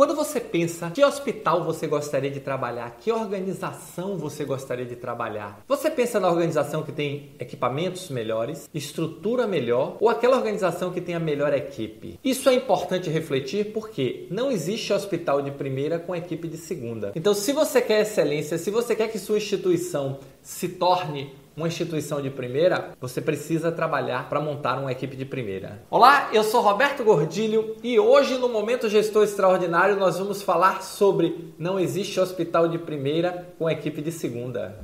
Quando você pensa que hospital você gostaria de trabalhar, que organização você gostaria de trabalhar, você pensa na organização que tem equipamentos melhores, estrutura melhor ou aquela organização que tem a melhor equipe? Isso é importante refletir porque não existe hospital de primeira com equipe de segunda. Então, se você quer excelência, se você quer que sua instituição se torne uma instituição de primeira, você precisa trabalhar para montar uma equipe de primeira. Olá, eu sou Roberto Gordilho e hoje no Momento Gestor Extraordinário nós vamos falar sobre não existe hospital de primeira com equipe de segunda.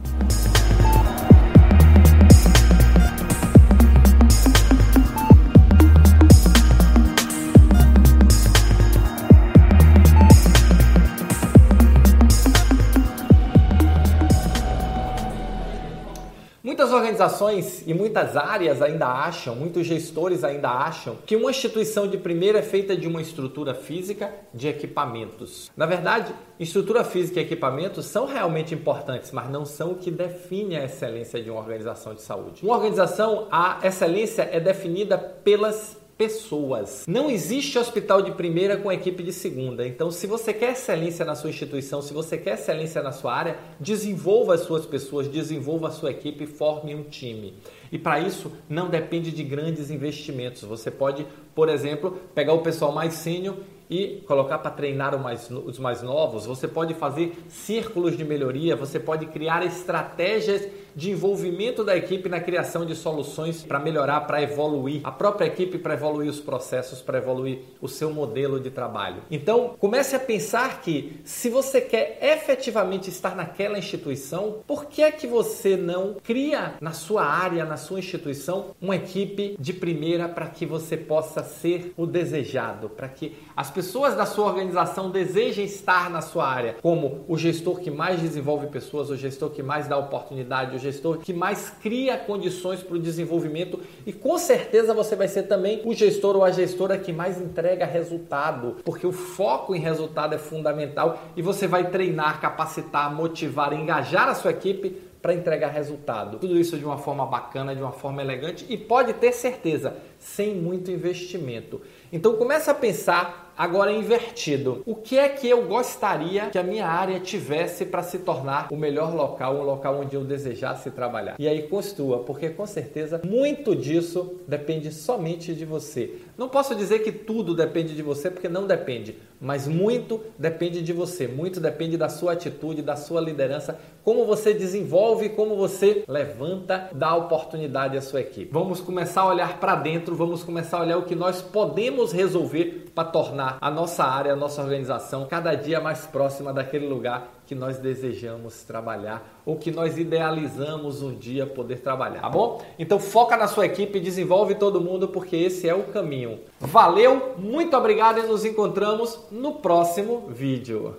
Muitas organizações e muitas áreas ainda acham, muitos gestores ainda acham, que uma instituição de primeira é feita de uma estrutura física de equipamentos. Na verdade, estrutura física e equipamentos são realmente importantes, mas não são o que define a excelência de uma organização de saúde. Uma organização, a excelência é definida pelas pessoas. Não existe hospital de primeira com equipe de segunda. Então, se você quer excelência na sua instituição, se você quer excelência na sua área, desenvolva as suas pessoas, desenvolva a sua equipe forme um time. E para isso não depende de grandes investimentos. Você pode, por exemplo, pegar o pessoal mais sênior e colocar para treinar mais, os mais novos. Você pode fazer círculos de melhoria, você pode criar estratégias de envolvimento da equipe na criação de soluções para melhorar, para evoluir a própria equipe, para evoluir os processos, para evoluir o seu modelo de trabalho. Então, comece a pensar que se você quer efetivamente estar naquela instituição, por que é que você não cria na sua área, na sua instituição, uma equipe de primeira para que você possa ser o desejado, para que as pessoas da sua organização desejem estar na sua área, como o gestor que mais desenvolve pessoas, o gestor que mais dá oportunidade, o gestor que mais cria condições para o desenvolvimento e com certeza você vai ser também o gestor ou a gestora que mais entrega resultado, porque o foco em resultado é fundamental e você vai treinar, capacitar, motivar, engajar a sua equipe para entregar resultado. Tudo isso de uma forma bacana, de uma forma elegante e pode ter certeza, sem muito investimento. Então começa a pensar Agora invertido, o que é que eu gostaria que a minha área tivesse para se tornar o melhor local, um local onde eu desejasse trabalhar? E aí construa, porque com certeza muito disso depende somente de você. Não posso dizer que tudo depende de você, porque não depende, mas muito depende de você, muito depende da sua atitude, da sua liderança, como você desenvolve, como você levanta, dá oportunidade à sua equipe. Vamos começar a olhar para dentro, vamos começar a olhar o que nós podemos resolver para tornar a nossa área, a nossa organização cada dia mais próxima daquele lugar que nós desejamos trabalhar ou que nós idealizamos um dia poder trabalhar, tá bom? Então foca na sua equipe, desenvolve todo mundo porque esse é o caminho. Valeu, muito obrigado e nos encontramos no próximo vídeo.